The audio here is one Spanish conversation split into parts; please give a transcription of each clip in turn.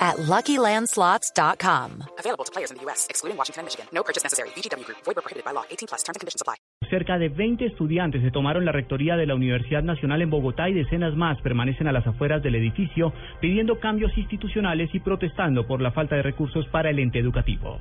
at LuckyLandSlots.com. Available to players in the U.S., excluding Washington and Michigan. No purchase necessary. VGW Group. Void where prohibited by law. 18 plus. Terms and conditions apply. Cerca de 20 estudiantes se tomaron la rectoría de la Universidad Nacional en Bogotá y decenas más permanecen a las afueras del edificio pidiendo cambios institucionales y protestando por la falta de recursos para el ente educativo.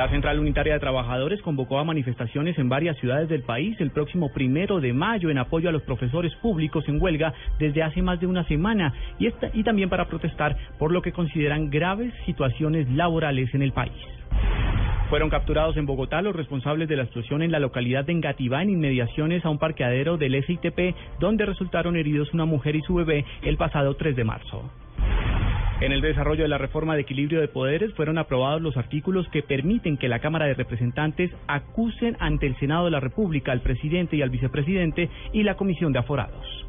La Central Unitaria de Trabajadores convocó a manifestaciones en varias ciudades del país el próximo primero de mayo en apoyo a los profesores públicos en huelga desde hace más de una semana y, esta, y también para protestar por lo que consideran graves situaciones laborales en el país. Fueron capturados en Bogotá los responsables de la explosión en la localidad de Engativá en inmediaciones a un parqueadero del SITP donde resultaron heridos una mujer y su bebé el pasado 3 de marzo. En el desarrollo de la reforma de equilibrio de poderes fueron aprobados los artículos que permiten que la Cámara de Representantes acusen ante el Senado de la República al presidente y al vicepresidente y la Comisión de Aforados.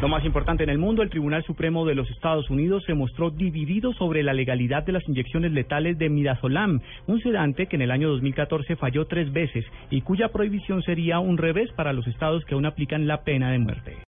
Lo más importante en el mundo, el Tribunal Supremo de los Estados Unidos se mostró dividido sobre la legalidad de las inyecciones letales de midazolam, un sedante que en el año 2014 falló tres veces y cuya prohibición sería un revés para los estados que aún aplican la pena de muerte.